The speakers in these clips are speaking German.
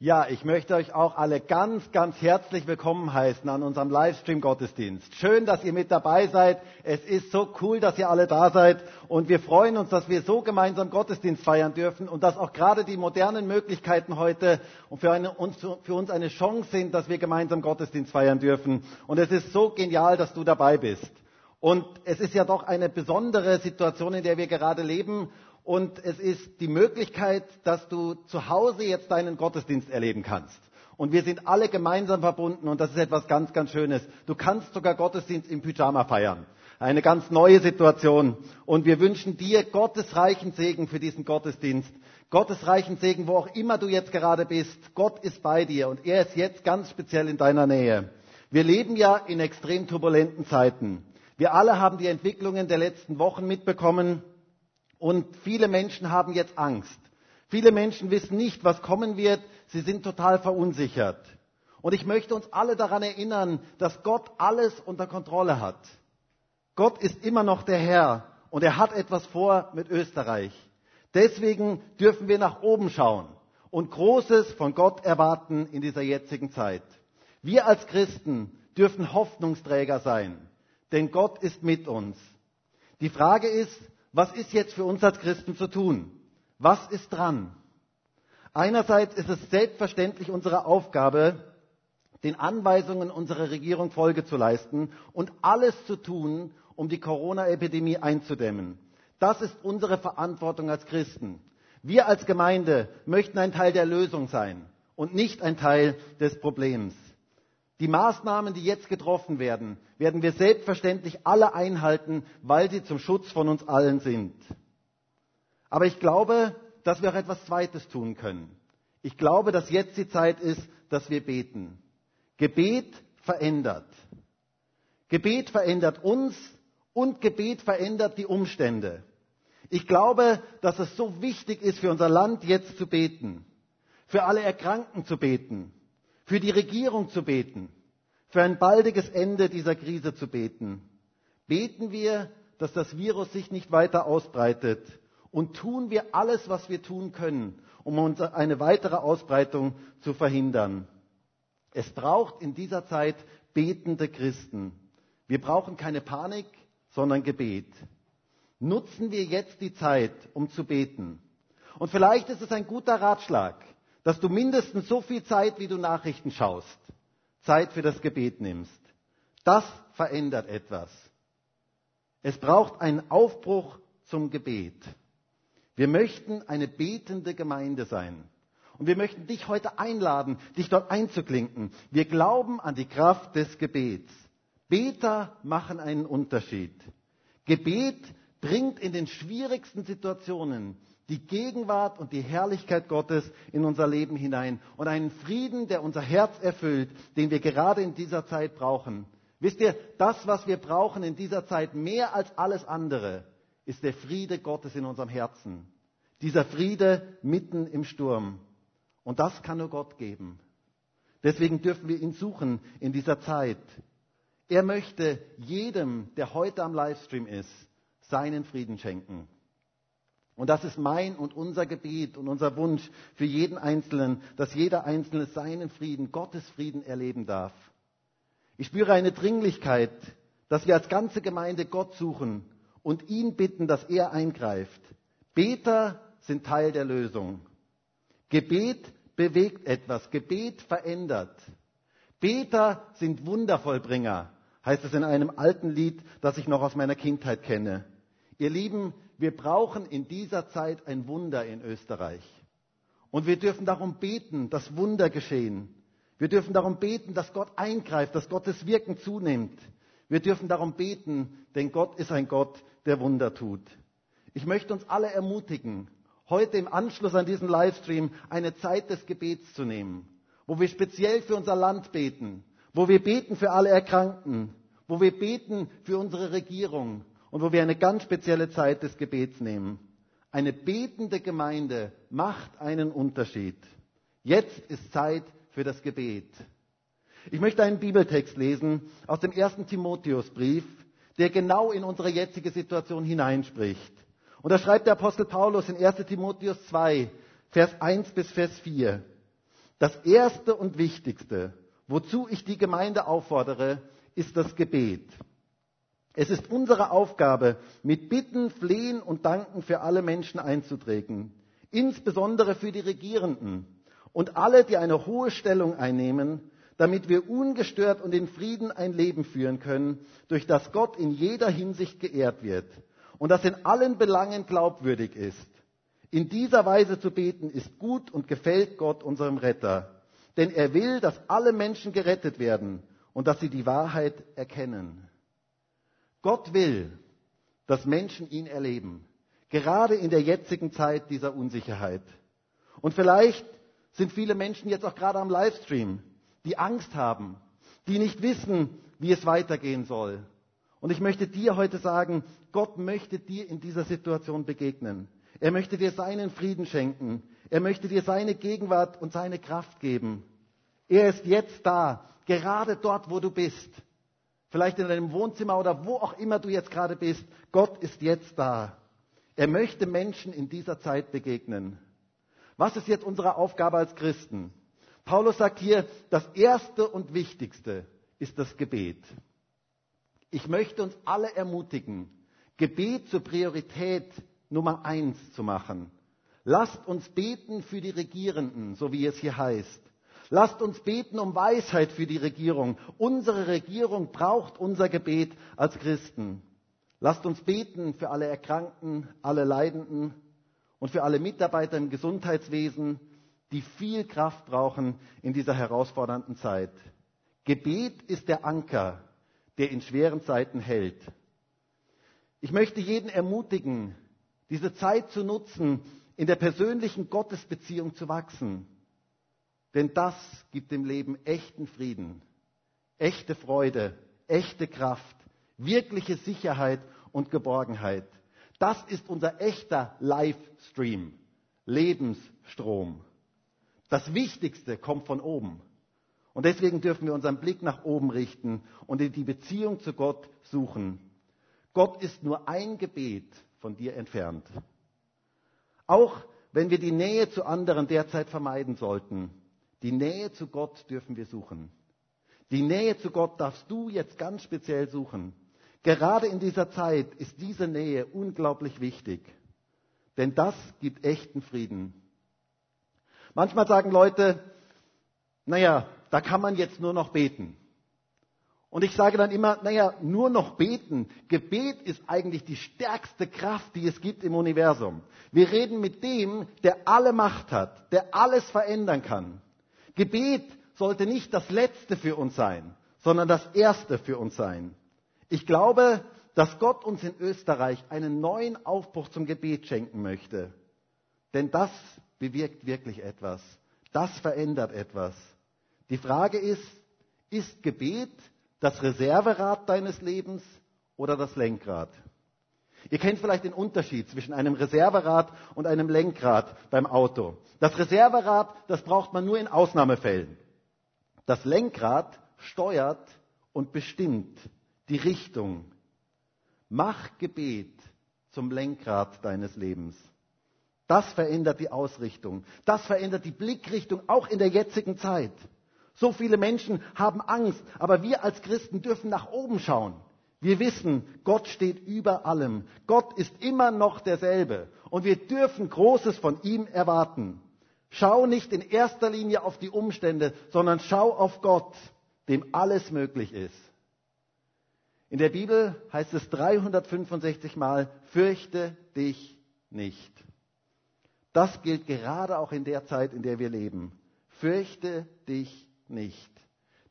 Ja, ich möchte euch auch alle ganz, ganz herzlich willkommen heißen an unserem Livestream-Gottesdienst. Schön, dass ihr mit dabei seid. Es ist so cool, dass ihr alle da seid. Und wir freuen uns, dass wir so gemeinsam Gottesdienst feiern dürfen und dass auch gerade die modernen Möglichkeiten heute für, eine, für uns eine Chance sind, dass wir gemeinsam Gottesdienst feiern dürfen. Und es ist so genial, dass du dabei bist. Und es ist ja doch eine besondere Situation, in der wir gerade leben und es ist die Möglichkeit, dass du zu Hause jetzt deinen Gottesdienst erleben kannst. Und wir sind alle gemeinsam verbunden und das ist etwas ganz, ganz Schönes. Du kannst sogar Gottesdienst im Pyjama feiern. Eine ganz neue Situation. Und wir wünschen dir Gottes Segen für diesen Gottesdienst. Gottes Segen, wo auch immer du jetzt gerade bist. Gott ist bei dir und er ist jetzt ganz speziell in deiner Nähe. Wir leben ja in extrem turbulenten Zeiten. Wir alle haben die Entwicklungen der letzten Wochen mitbekommen. Und viele Menschen haben jetzt Angst. Viele Menschen wissen nicht, was kommen wird. Sie sind total verunsichert. Und ich möchte uns alle daran erinnern, dass Gott alles unter Kontrolle hat. Gott ist immer noch der Herr und er hat etwas vor mit Österreich. Deswegen dürfen wir nach oben schauen und Großes von Gott erwarten in dieser jetzigen Zeit. Wir als Christen dürfen Hoffnungsträger sein, denn Gott ist mit uns. Die Frage ist, was ist jetzt für uns als Christen zu tun? Was ist dran? Einerseits ist es selbstverständlich unsere Aufgabe, den Anweisungen unserer Regierung Folge zu leisten und alles zu tun, um die Corona-Epidemie einzudämmen. Das ist unsere Verantwortung als Christen. Wir als Gemeinde möchten ein Teil der Lösung sein und nicht ein Teil des Problems. Die Maßnahmen, die jetzt getroffen werden, werden wir selbstverständlich alle einhalten, weil sie zum Schutz von uns allen sind. Aber ich glaube, dass wir auch etwas Zweites tun können. Ich glaube, dass jetzt die Zeit ist, dass wir beten. Gebet verändert. Gebet verändert uns und Gebet verändert die Umstände. Ich glaube, dass es so wichtig ist für unser Land jetzt zu beten, für alle Erkrankten zu beten, für die Regierung zu beten, für ein baldiges Ende dieser Krise zu beten. Beten wir, dass das Virus sich nicht weiter ausbreitet und tun wir alles, was wir tun können, um eine weitere Ausbreitung zu verhindern. Es braucht in dieser Zeit betende Christen. Wir brauchen keine Panik, sondern Gebet. Nutzen wir jetzt die Zeit, um zu beten. Und vielleicht ist es ein guter Ratschlag, dass du mindestens so viel Zeit, wie du Nachrichten schaust, Zeit für das Gebet nimmst. Das verändert etwas. Es braucht einen Aufbruch zum Gebet. Wir möchten eine betende Gemeinde sein. Und wir möchten dich heute einladen, dich dort einzuklinken. Wir glauben an die Kraft des Gebets. Beter machen einen Unterschied. Gebet bringt in den schwierigsten Situationen die Gegenwart und die Herrlichkeit Gottes in unser Leben hinein und einen Frieden, der unser Herz erfüllt, den wir gerade in dieser Zeit brauchen. Wisst ihr, das, was wir brauchen in dieser Zeit mehr als alles andere, ist der Friede Gottes in unserem Herzen. Dieser Friede mitten im Sturm. Und das kann nur Gott geben. Deswegen dürfen wir ihn suchen in dieser Zeit. Er möchte jedem, der heute am Livestream ist, seinen Frieden schenken. Und das ist mein und unser Gebet und unser Wunsch für jeden Einzelnen, dass jeder Einzelne seinen Frieden, Gottes Frieden erleben darf. Ich spüre eine Dringlichkeit, dass wir als ganze Gemeinde Gott suchen und ihn bitten, dass er eingreift. Beter sind Teil der Lösung. Gebet bewegt etwas. Gebet verändert. Beter sind Wundervollbringer, heißt es in einem alten Lied, das ich noch aus meiner Kindheit kenne. Ihr Lieben, wir brauchen in dieser Zeit ein Wunder in Österreich. Und wir dürfen darum beten, dass Wunder geschehen. Wir dürfen darum beten, dass Gott eingreift, dass Gottes Wirken zunimmt. Wir dürfen darum beten, denn Gott ist ein Gott, der Wunder tut. Ich möchte uns alle ermutigen, heute im Anschluss an diesen Livestream eine Zeit des Gebets zu nehmen, wo wir speziell für unser Land beten, wo wir beten für alle Erkrankten, wo wir beten für unsere Regierung, und wo wir eine ganz spezielle Zeit des Gebets nehmen. Eine betende Gemeinde macht einen Unterschied. Jetzt ist Zeit für das Gebet. Ich möchte einen Bibeltext lesen aus dem ersten Timotheusbrief, der genau in unsere jetzige Situation hineinspricht. Und da schreibt der Apostel Paulus in 1 Timotheus 2, Vers 1 bis Vers 4. Das Erste und Wichtigste, wozu ich die Gemeinde auffordere, ist das Gebet. Es ist unsere Aufgabe, mit Bitten, Flehen und Danken für alle Menschen einzutreten, insbesondere für die Regierenden und alle, die eine hohe Stellung einnehmen, damit wir ungestört und in Frieden ein Leben führen können, durch das Gott in jeder Hinsicht geehrt wird und das in allen Belangen glaubwürdig ist. In dieser Weise zu beten ist gut und gefällt Gott unserem Retter. Denn er will, dass alle Menschen gerettet werden und dass sie die Wahrheit erkennen. Gott will, dass Menschen ihn erleben, gerade in der jetzigen Zeit dieser Unsicherheit. Und vielleicht sind viele Menschen jetzt auch gerade am Livestream, die Angst haben, die nicht wissen, wie es weitergehen soll. Und ich möchte dir heute sagen, Gott möchte dir in dieser Situation begegnen. Er möchte dir seinen Frieden schenken. Er möchte dir seine Gegenwart und seine Kraft geben. Er ist jetzt da, gerade dort, wo du bist. Vielleicht in deinem Wohnzimmer oder wo auch immer du jetzt gerade bist. Gott ist jetzt da. Er möchte Menschen in dieser Zeit begegnen. Was ist jetzt unsere Aufgabe als Christen? Paulus sagt hier, das Erste und Wichtigste ist das Gebet. Ich möchte uns alle ermutigen, Gebet zur Priorität Nummer eins zu machen. Lasst uns beten für die Regierenden, so wie es hier heißt. Lasst uns beten um Weisheit für die Regierung. Unsere Regierung braucht unser Gebet als Christen. Lasst uns beten für alle Erkrankten, alle Leidenden und für alle Mitarbeiter im Gesundheitswesen, die viel Kraft brauchen in dieser herausfordernden Zeit. Gebet ist der Anker, der in schweren Zeiten hält. Ich möchte jeden ermutigen, diese Zeit zu nutzen, in der persönlichen Gottesbeziehung zu wachsen. Denn das gibt dem Leben echten Frieden, echte Freude, echte Kraft, wirkliche Sicherheit und Geborgenheit. Das ist unser echter Livestream, Lebensstrom. Das Wichtigste kommt von oben. Und deswegen dürfen wir unseren Blick nach oben richten und in die Beziehung zu Gott suchen. Gott ist nur ein Gebet von dir entfernt. Auch wenn wir die Nähe zu anderen derzeit vermeiden sollten, die Nähe zu Gott dürfen wir suchen. Die Nähe zu Gott darfst du jetzt ganz speziell suchen. Gerade in dieser Zeit ist diese Nähe unglaublich wichtig. Denn das gibt echten Frieden. Manchmal sagen Leute, naja, da kann man jetzt nur noch beten. Und ich sage dann immer, naja, nur noch beten. Gebet ist eigentlich die stärkste Kraft, die es gibt im Universum. Wir reden mit dem, der alle Macht hat, der alles verändern kann. Gebet sollte nicht das Letzte für uns sein, sondern das Erste für uns sein. Ich glaube, dass Gott uns in Österreich einen neuen Aufbruch zum Gebet schenken möchte. Denn das bewirkt wirklich etwas. Das verändert etwas. Die Frage ist, ist Gebet das Reserverad deines Lebens oder das Lenkrad? Ihr kennt vielleicht den Unterschied zwischen einem Reserverad und einem Lenkrad beim Auto. Das Reserverad, das braucht man nur in Ausnahmefällen. Das Lenkrad steuert und bestimmt die Richtung. Mach Gebet zum Lenkrad deines Lebens. Das verändert die Ausrichtung. Das verändert die Blickrichtung auch in der jetzigen Zeit. So viele Menschen haben Angst, aber wir als Christen dürfen nach oben schauen. Wir wissen, Gott steht über allem. Gott ist immer noch derselbe. Und wir dürfen Großes von ihm erwarten. Schau nicht in erster Linie auf die Umstände, sondern schau auf Gott, dem alles möglich ist. In der Bibel heißt es 365 Mal, fürchte dich nicht. Das gilt gerade auch in der Zeit, in der wir leben. Fürchte dich nicht.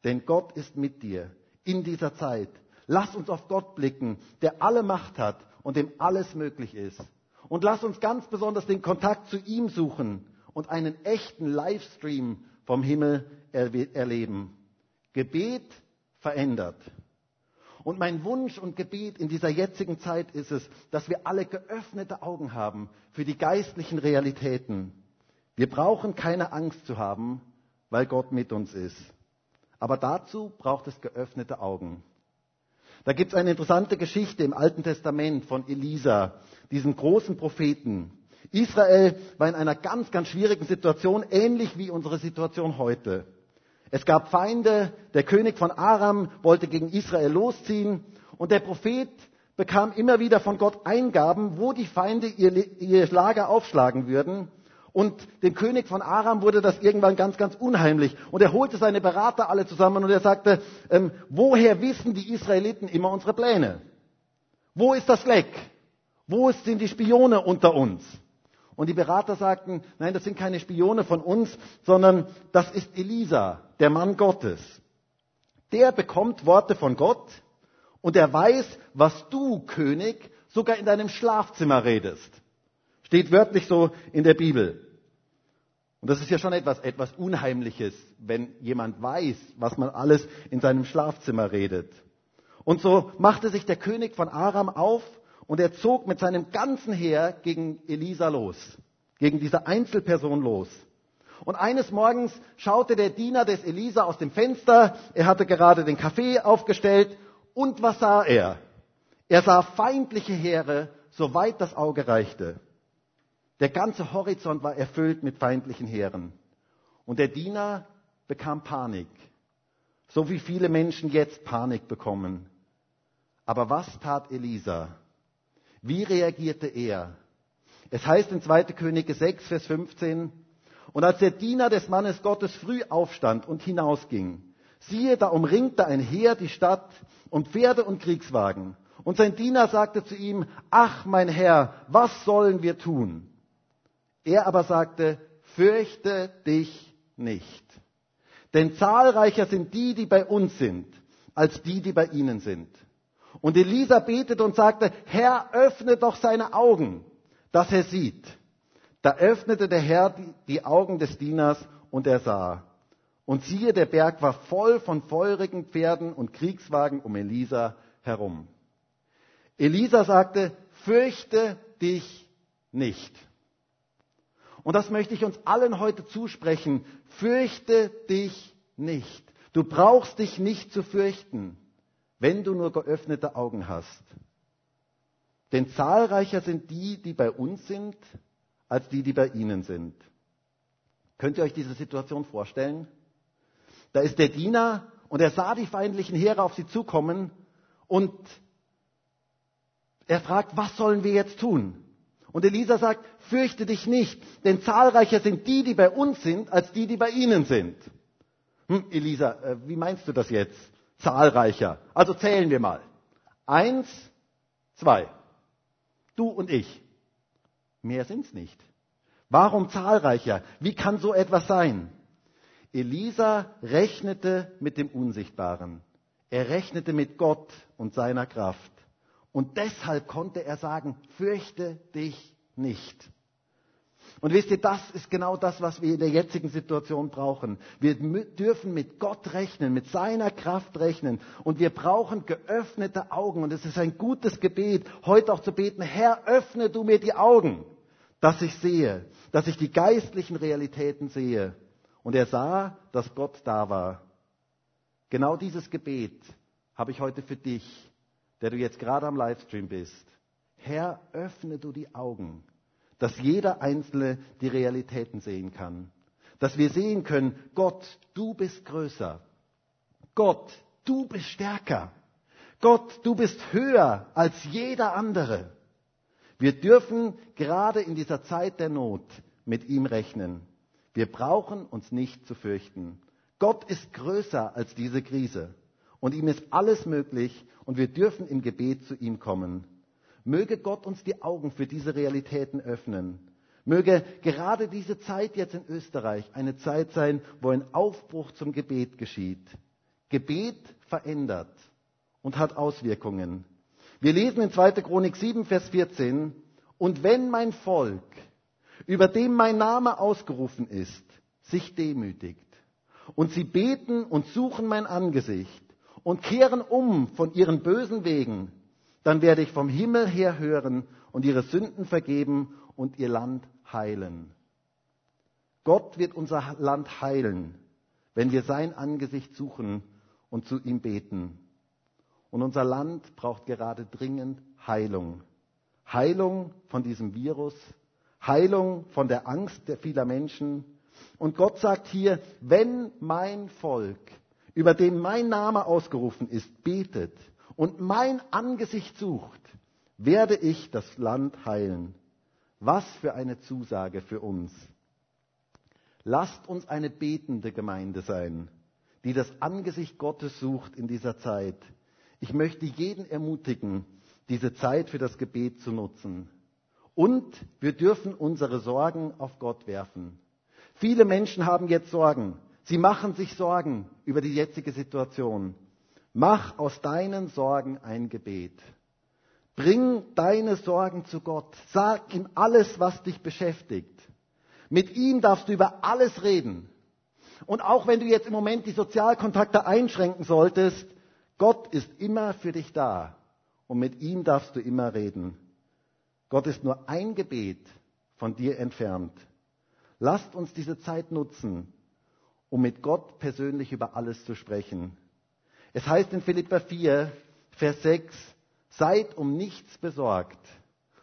Denn Gott ist mit dir in dieser Zeit. Lass uns auf Gott blicken, der alle Macht hat und dem alles möglich ist. Und lass uns ganz besonders den Kontakt zu ihm suchen und einen echten Livestream vom Himmel erleben. Gebet verändert. Und mein Wunsch und Gebet in dieser jetzigen Zeit ist es, dass wir alle geöffnete Augen haben für die geistlichen Realitäten. Wir brauchen keine Angst zu haben, weil Gott mit uns ist. Aber dazu braucht es geöffnete Augen. Da gibt es eine interessante Geschichte im Alten Testament von Elisa, diesem großen Propheten. Israel war in einer ganz, ganz schwierigen Situation, ähnlich wie unsere Situation heute. Es gab Feinde, der König von Aram wollte gegen Israel losziehen und der Prophet bekam immer wieder von Gott Eingaben, wo die Feinde ihr, ihr Lager aufschlagen würden. Und dem König von Aram wurde das irgendwann ganz, ganz unheimlich. Und er holte seine Berater alle zusammen und er sagte, ähm, woher wissen die Israeliten immer unsere Pläne? Wo ist das Leck? Wo sind die Spione unter uns? Und die Berater sagten, nein, das sind keine Spione von uns, sondern das ist Elisa, der Mann Gottes. Der bekommt Worte von Gott und er weiß, was du, König, sogar in deinem Schlafzimmer redest. Steht wörtlich so in der Bibel. Und das ist ja schon etwas, etwas Unheimliches, wenn jemand weiß, was man alles in seinem Schlafzimmer redet. Und so machte sich der König von Aram auf und er zog mit seinem ganzen Heer gegen Elisa los, gegen diese Einzelperson los. Und eines Morgens schaute der Diener des Elisa aus dem Fenster, er hatte gerade den Kaffee aufgestellt und was sah er? Er sah feindliche Heere, soweit das Auge reichte. Der ganze Horizont war erfüllt mit feindlichen Heeren. Und der Diener bekam Panik, so wie viele Menschen jetzt Panik bekommen. Aber was tat Elisa? Wie reagierte er? Es heißt in 2. Könige 6, Vers 15, und als der Diener des Mannes Gottes früh aufstand und hinausging, siehe, da umringte ein Heer die Stadt und Pferde und Kriegswagen. Und sein Diener sagte zu ihm, ach mein Herr, was sollen wir tun? Er aber sagte, fürchte dich nicht. Denn zahlreicher sind die, die bei uns sind, als die, die bei ihnen sind. Und Elisa betete und sagte, Herr, öffne doch seine Augen, dass er sieht. Da öffnete der Herr die, Augen des Dieners und er sah. Und siehe, der Berg war voll von feurigen Pferden und Kriegswagen um Elisa herum. Elisa sagte, fürchte dich nicht. Und das möchte ich uns allen heute zusprechen. Fürchte dich nicht. Du brauchst dich nicht zu fürchten wenn du nur geöffnete Augen hast. Denn zahlreicher sind die, die bei uns sind, als die, die bei ihnen sind. Könnt ihr euch diese Situation vorstellen? Da ist der Diener und er sah die feindlichen Heere auf sie zukommen und er fragt, was sollen wir jetzt tun? Und Elisa sagt, fürchte dich nicht, denn zahlreicher sind die, die bei uns sind, als die, die bei ihnen sind. Hm, Elisa, äh, wie meinst du das jetzt? zahlreicher. Also zählen wir mal. Eins, zwei. Du und ich. Mehr sind's nicht. Warum zahlreicher? Wie kann so etwas sein? Elisa rechnete mit dem Unsichtbaren. Er rechnete mit Gott und seiner Kraft. Und deshalb konnte er sagen, fürchte dich nicht. Und wisst ihr, das ist genau das, was wir in der jetzigen Situation brauchen. Wir dürfen mit Gott rechnen, mit seiner Kraft rechnen. Und wir brauchen geöffnete Augen. Und es ist ein gutes Gebet, heute auch zu beten, Herr, öffne du mir die Augen, dass ich sehe, dass ich die geistlichen Realitäten sehe. Und er sah, dass Gott da war. Genau dieses Gebet habe ich heute für dich, der du jetzt gerade am Livestream bist. Herr, öffne du die Augen dass jeder Einzelne die Realitäten sehen kann. Dass wir sehen können, Gott, du bist größer. Gott, du bist stärker. Gott, du bist höher als jeder andere. Wir dürfen gerade in dieser Zeit der Not mit ihm rechnen. Wir brauchen uns nicht zu fürchten. Gott ist größer als diese Krise. Und ihm ist alles möglich und wir dürfen im Gebet zu ihm kommen. Möge Gott uns die Augen für diese Realitäten öffnen. Möge gerade diese Zeit jetzt in Österreich eine Zeit sein, wo ein Aufbruch zum Gebet geschieht. Gebet verändert und hat Auswirkungen. Wir lesen in 2. Chronik 7, Vers 14, und wenn mein Volk, über dem mein Name ausgerufen ist, sich demütigt und sie beten und suchen mein Angesicht und kehren um von ihren bösen Wegen, dann werde ich vom Himmel her hören und ihre Sünden vergeben und ihr Land heilen. Gott wird unser Land heilen, wenn wir sein Angesicht suchen und zu ihm beten. Und unser Land braucht gerade dringend Heilung. Heilung von diesem Virus, Heilung von der Angst der vieler Menschen. Und Gott sagt hier, wenn mein Volk, über dem mein Name ausgerufen ist, betet und mein Angesicht sucht, werde ich das Land heilen. Was für eine Zusage für uns. Lasst uns eine betende Gemeinde sein, die das Angesicht Gottes sucht in dieser Zeit. Ich möchte jeden ermutigen, diese Zeit für das Gebet zu nutzen. Und wir dürfen unsere Sorgen auf Gott werfen. Viele Menschen haben jetzt Sorgen. Sie machen sich Sorgen über die jetzige Situation. Mach aus deinen Sorgen ein Gebet. Bring deine Sorgen zu Gott. Sag ihm alles, was dich beschäftigt. Mit ihm darfst du über alles reden. Und auch wenn du jetzt im Moment die Sozialkontakte einschränken solltest, Gott ist immer für dich da. Und mit ihm darfst du immer reden. Gott ist nur ein Gebet von dir entfernt. Lasst uns diese Zeit nutzen, um mit Gott persönlich über alles zu sprechen. Es heißt in Philippa 4, Vers 6, seid um nichts besorgt,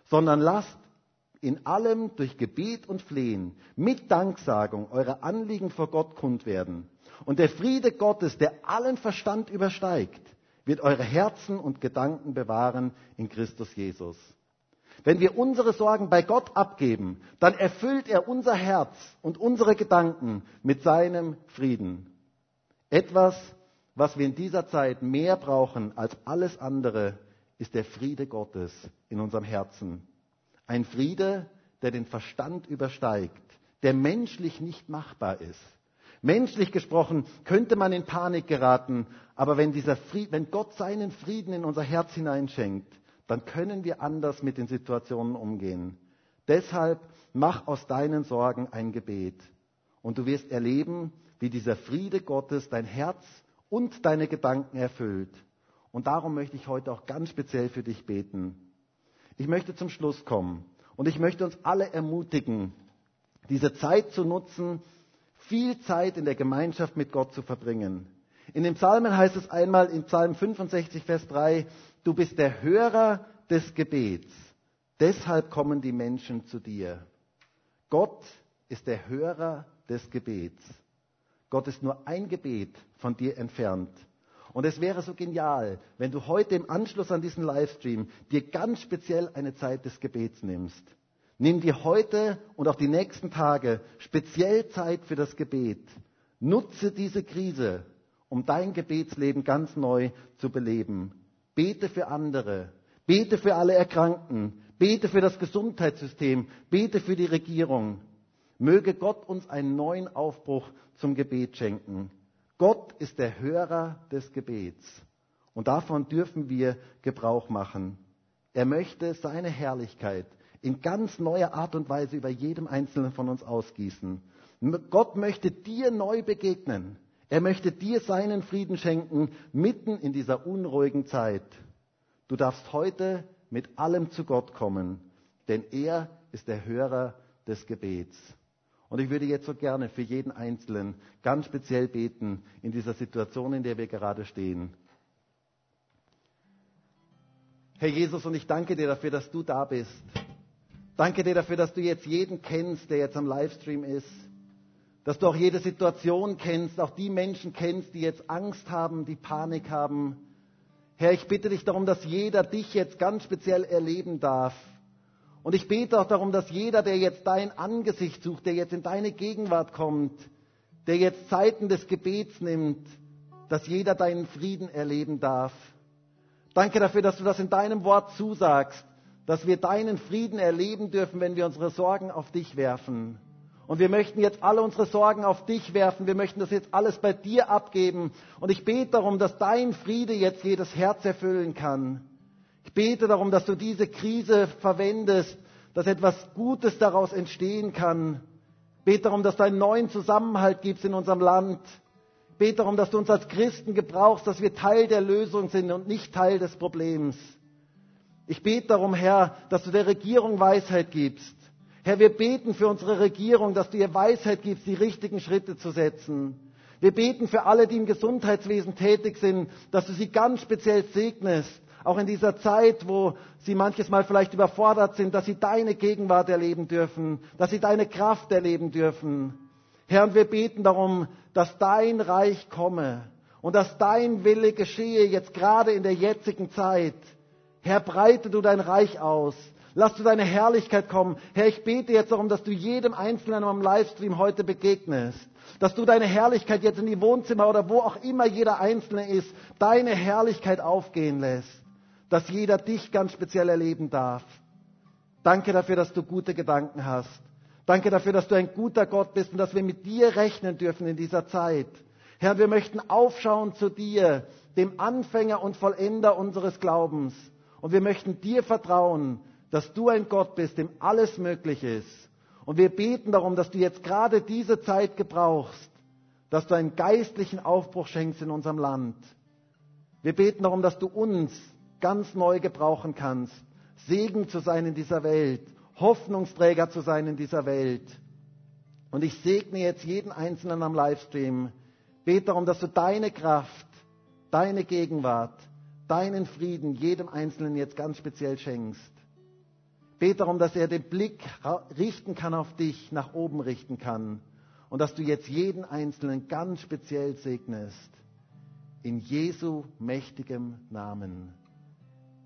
sondern lasst in allem durch Gebet und Flehen mit Danksagung eure Anliegen vor Gott kund werden. Und der Friede Gottes, der allen Verstand übersteigt, wird eure Herzen und Gedanken bewahren in Christus Jesus. Wenn wir unsere Sorgen bei Gott abgeben, dann erfüllt er unser Herz und unsere Gedanken mit seinem Frieden. Etwas, was wir in dieser Zeit mehr brauchen als alles andere, ist der Friede Gottes in unserem Herzen. Ein Friede, der den Verstand übersteigt, der menschlich nicht machbar ist. Menschlich gesprochen könnte man in Panik geraten, aber wenn, Fried, wenn Gott seinen Frieden in unser Herz hineinschenkt, dann können wir anders mit den Situationen umgehen. Deshalb mach aus deinen Sorgen ein Gebet und du wirst erleben, wie dieser Friede Gottes dein Herz und deine Gedanken erfüllt. Und darum möchte ich heute auch ganz speziell für dich beten. Ich möchte zum Schluss kommen und ich möchte uns alle ermutigen, diese Zeit zu nutzen, viel Zeit in der Gemeinschaft mit Gott zu verbringen. In den Psalmen heißt es einmal in Psalm 65, Vers 3, du bist der Hörer des Gebets. Deshalb kommen die Menschen zu dir. Gott ist der Hörer des Gebets. Gott ist nur ein Gebet von dir entfernt. Und es wäre so genial, wenn du heute im Anschluss an diesen Livestream dir ganz speziell eine Zeit des Gebets nimmst. Nimm dir heute und auch die nächsten Tage speziell Zeit für das Gebet. Nutze diese Krise, um dein Gebetsleben ganz neu zu beleben. Bete für andere. Bete für alle Erkrankten. Bete für das Gesundheitssystem. Bete für die Regierung. Möge Gott uns einen neuen Aufbruch zum Gebet schenken. Gott ist der Hörer des Gebets. Und davon dürfen wir Gebrauch machen. Er möchte seine Herrlichkeit in ganz neuer Art und Weise über jedem Einzelnen von uns ausgießen. Gott möchte dir neu begegnen. Er möchte dir seinen Frieden schenken, mitten in dieser unruhigen Zeit. Du darfst heute mit allem zu Gott kommen, denn er ist der Hörer des Gebets. Und ich würde jetzt so gerne für jeden Einzelnen ganz speziell beten in dieser Situation, in der wir gerade stehen. Herr Jesus, und ich danke dir dafür, dass du da bist. Danke dir dafür, dass du jetzt jeden kennst, der jetzt am Livestream ist. Dass du auch jede Situation kennst, auch die Menschen kennst, die jetzt Angst haben, die Panik haben. Herr, ich bitte dich darum, dass jeder dich jetzt ganz speziell erleben darf. Und ich bete auch darum, dass jeder, der jetzt dein Angesicht sucht, der jetzt in deine Gegenwart kommt, der jetzt Zeiten des Gebets nimmt, dass jeder deinen Frieden erleben darf. Danke dafür, dass du das in deinem Wort zusagst, dass wir deinen Frieden erleben dürfen, wenn wir unsere Sorgen auf dich werfen. Und wir möchten jetzt alle unsere Sorgen auf dich werfen. Wir möchten das jetzt alles bei dir abgeben. Und ich bete darum, dass dein Friede jetzt jedes Herz erfüllen kann. Ich bete darum, dass du diese Krise verwendest, dass etwas Gutes daraus entstehen kann. Ich bete darum, dass du einen neuen Zusammenhalt gibst in unserem Land. Ich bete darum, dass du uns als Christen gebrauchst, dass wir Teil der Lösung sind und nicht Teil des Problems. Ich bete darum, Herr, dass du der Regierung Weisheit gibst. Herr, wir beten für unsere Regierung, dass du ihr Weisheit gibst, die richtigen Schritte zu setzen. Wir beten für alle, die im Gesundheitswesen tätig sind, dass du sie ganz speziell segnest, auch in dieser Zeit, wo sie manches Mal vielleicht überfordert sind, dass sie deine Gegenwart erleben dürfen, dass sie deine Kraft erleben dürfen. Herr, und wir beten darum, dass dein Reich komme und dass dein Wille geschehe jetzt gerade in der jetzigen Zeit. Herr, breite du dein Reich aus. Lass du deine Herrlichkeit kommen. Herr, ich bete jetzt darum, dass du jedem Einzelnen am Livestream heute begegnest. Dass du deine Herrlichkeit jetzt in die Wohnzimmer oder wo auch immer jeder Einzelne ist, deine Herrlichkeit aufgehen lässt. Dass jeder dich ganz speziell erleben darf. Danke dafür, dass du gute Gedanken hast. Danke dafür, dass du ein guter Gott bist und dass wir mit dir rechnen dürfen in dieser Zeit. Herr, wir möchten aufschauen zu dir, dem Anfänger und Vollender unseres Glaubens. Und wir möchten dir vertrauen, dass du ein Gott bist, dem alles möglich ist. Und wir beten darum, dass du jetzt gerade diese Zeit gebrauchst, dass du einen geistlichen Aufbruch schenkst in unserem Land. Wir beten darum, dass du uns ganz neu gebrauchen kannst, Segen zu sein in dieser Welt, Hoffnungsträger zu sein in dieser Welt. Und ich segne jetzt jeden Einzelnen am Livestream. Bete darum, dass du deine Kraft, deine Gegenwart, deinen Frieden jedem Einzelnen jetzt ganz speziell schenkst. Bete darum, dass er den Blick richten kann auf dich, nach oben richten kann. Und dass du jetzt jeden Einzelnen ganz speziell segnest. In Jesu mächtigem Namen.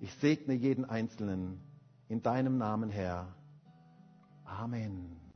Ich segne jeden Einzelnen in deinem Namen, Herr. Amen.